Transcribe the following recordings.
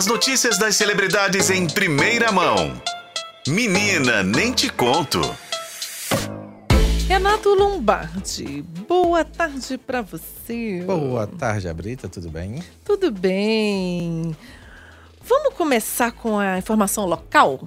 As notícias das celebridades em primeira mão. Menina, nem te conto. Renato Lombardi, boa tarde para você. Boa tarde, Abrita, tudo bem? Tudo bem. Vamos começar com a informação local?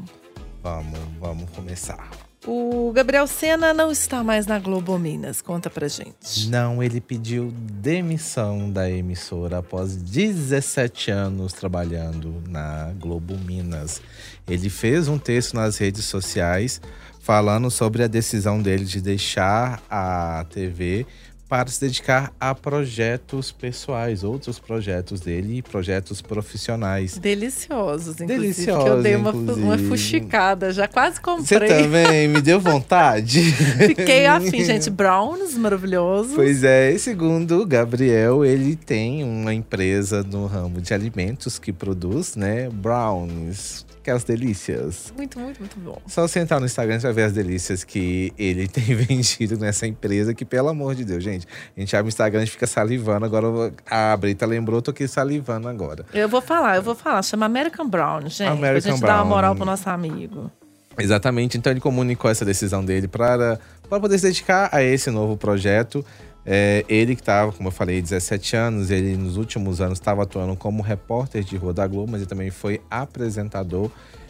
Vamos, vamos começar. O Gabriel Sena não está mais na Globo Minas. Conta pra gente. Não, ele pediu demissão da emissora após 17 anos trabalhando na Globo Minas. Ele fez um texto nas redes sociais falando sobre a decisão dele de deixar a TV para se dedicar a projetos pessoais, outros projetos dele e projetos profissionais. Deliciosos, inclusive. Deliciosos, que eu dei uma, inclusive. uma fuxicada, já quase Você comprei. também me deu vontade. Fiquei afim, gente. Browns, maravilhoso. Pois é, e segundo o Gabriel, ele tem uma empresa no ramo de alimentos que produz, né, brownies, aquelas delícias. Muito, muito, muito bom. Só você entrar no Instagram você vai ver as delícias que ele tem vendido nessa empresa, que pelo amor de Deus, gente, a gente abre o Instagram, a gente fica salivando, agora a Brita lembrou, eu tô aqui salivando agora. Eu vou falar, eu vou falar. Chama American Brown, gente. pra American gente dar uma Brown. moral pro nosso amigo. Exatamente, então ele comunicou essa decisão dele para, para poder se dedicar a esse novo projeto. É, ele que estava, como eu falei, 17 anos, ele nos últimos anos estava atuando como repórter de Rua da Globo, mas ele também foi apresentador.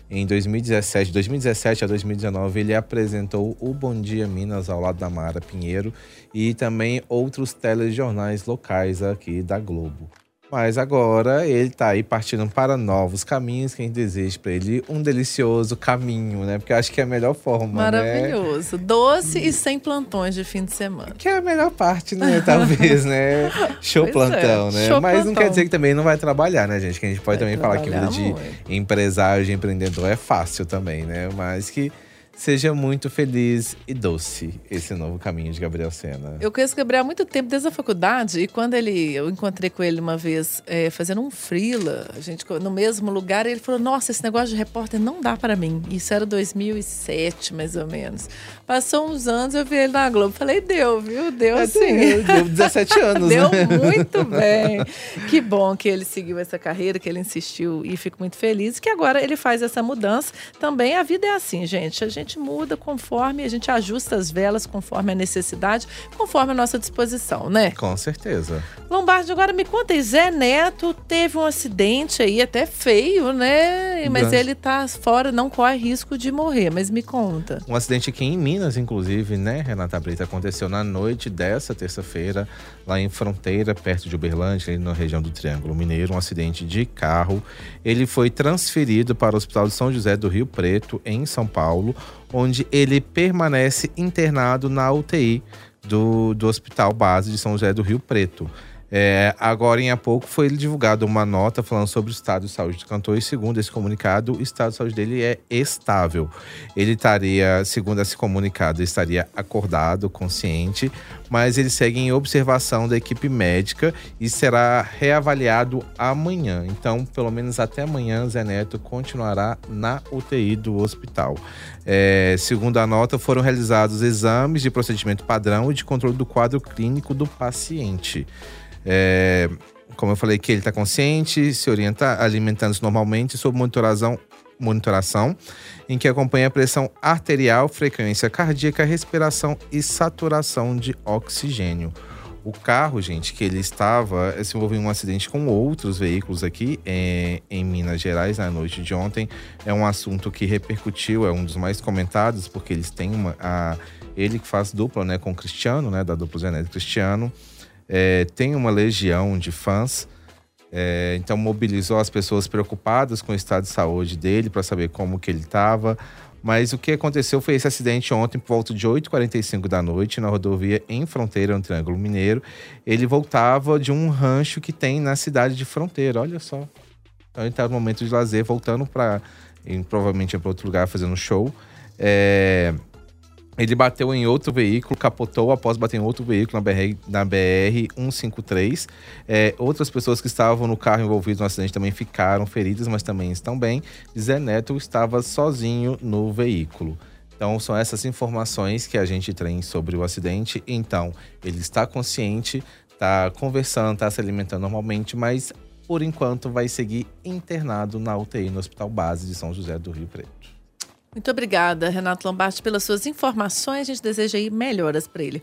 Em 2017, 2017 a 2019, ele apresentou o Bom Dia Minas ao lado da Mara Pinheiro e também outros telejornais locais aqui da Globo. Mas agora ele tá aí partindo para novos caminhos. Quem deseja para ele um delicioso caminho, né? Porque eu acho que é a melhor forma, né? Maravilhoso. Doce e sem plantões de fim de semana. Que é a melhor parte, né? Talvez, né? Show Pois é, plantão, né? show Mas não plantão. quer dizer que também não vai trabalhar, né, gente? Que a gente pode Vai também falar que a vida de muito. empresário, de empreendedor é fácil também, né? Mas que seja muito feliz e doce esse novo caminho de Gabriel Sena. Eu conheço o Gabriel há muito tempo, desde a faculdade, e quando ele, eu encontrei com ele uma vez é, fazendo um freela, a gente no mesmo lugar, ele falou: Nossa, esse negócio de repórter não dá para mim. Isso era 2007, mais ou menos. Passou uns anos, eu vi ele na Globo. Falei: Deu, viu? Deu É, sim. deu, deu 17 anos, Deu né? muito bem. Que bom que ele seguiu essa carreira, que ele insistiu e fico muito feliz que agora ele faz essa mudança. Também a vida é assim, gente. A gente muda conforme, a gente ajusta as velas conforme a necessidade, conforme a nossa disposição, né? Com certeza. Lombardi, agora me conta aí, Zé Neto teve um acidente aí, até feio, né? Mas Grande. ele tá fora, não corre risco de morrer, mas me conta. Um acidente aqui em Minas, inclusive, né, Renata Brita? Aconteceu na noite dessa terça-feira, lá em Fronteira, perto de Uberlândia, na região do Triângulo Mineiro. Um acidente de carro. Ele foi transferido para o Hospital de São José do Rio Preto, em São Paulo, onde ele permanece internado na UTI do, do Hospital Base de São José do Rio Preto. É, agora, em pouco, foi divulgada uma nota falando sobre o estado de saúde do cantor. E segundo esse comunicado, o estado de saúde dele é estável. Ele estaria, segundo esse comunicado, estaria acordado, consciente, mas ele segue em observação da equipe médica e será reavaliado amanhã. Então, pelo menos até amanhã, Zé Neto continuará na UTI do hospital. É, segundo a nota, foram realizados exames de procedimento padrão e de controle do quadro clínico do paciente. É, como eu falei que ele está consciente, se orienta alimentando-se normalmente sob monitoração, monitoração, em que acompanha a pressão arterial, frequência cardíaca, respiração e saturação de oxigênio. O carro, gente, que ele estava se envolveu em um acidente com outros veículos aqui eh, em Minas Gerais na noite de ontem. É um assunto que repercutiu, é um dos mais comentados, porque eles têm uma. A, ele que faz dupla né, com o Cristiano, né, da dupla Zeneto Cristiano, é, tem uma legião de fãs. é, então mobilizou as pessoas preocupadas com o estado de saúde dele para saber como que ele estava. Mas o que aconteceu foi esse acidente ontem por volta de 8h45 da noite na rodovia em Fronteira, no Triângulo Mineiro. Ele voltava de um rancho que tem na cidade de Fronteira, olha só. Então ele estava no momento de lazer, voltando para provavelmente para outro lugar fazendo show. É, ele bateu em outro veículo, capotou após bater em outro veículo na BR, na BR 153. É, outras pessoas que estavam no carro envolvidos no acidente também ficaram feridas, mas também estão bem. Zé Neto estava sozinho no veículo. Então, são essas informações que a gente tem sobre o acidente. Então, ele está consciente, está conversando, está se alimentando normalmente, mas por enquanto vai seguir internado na UTI no Hospital Base de São José do Rio Preto. Muito obrigada, Renato Lombardi, pelas suas informações. A gente deseja aí melhoras para ele.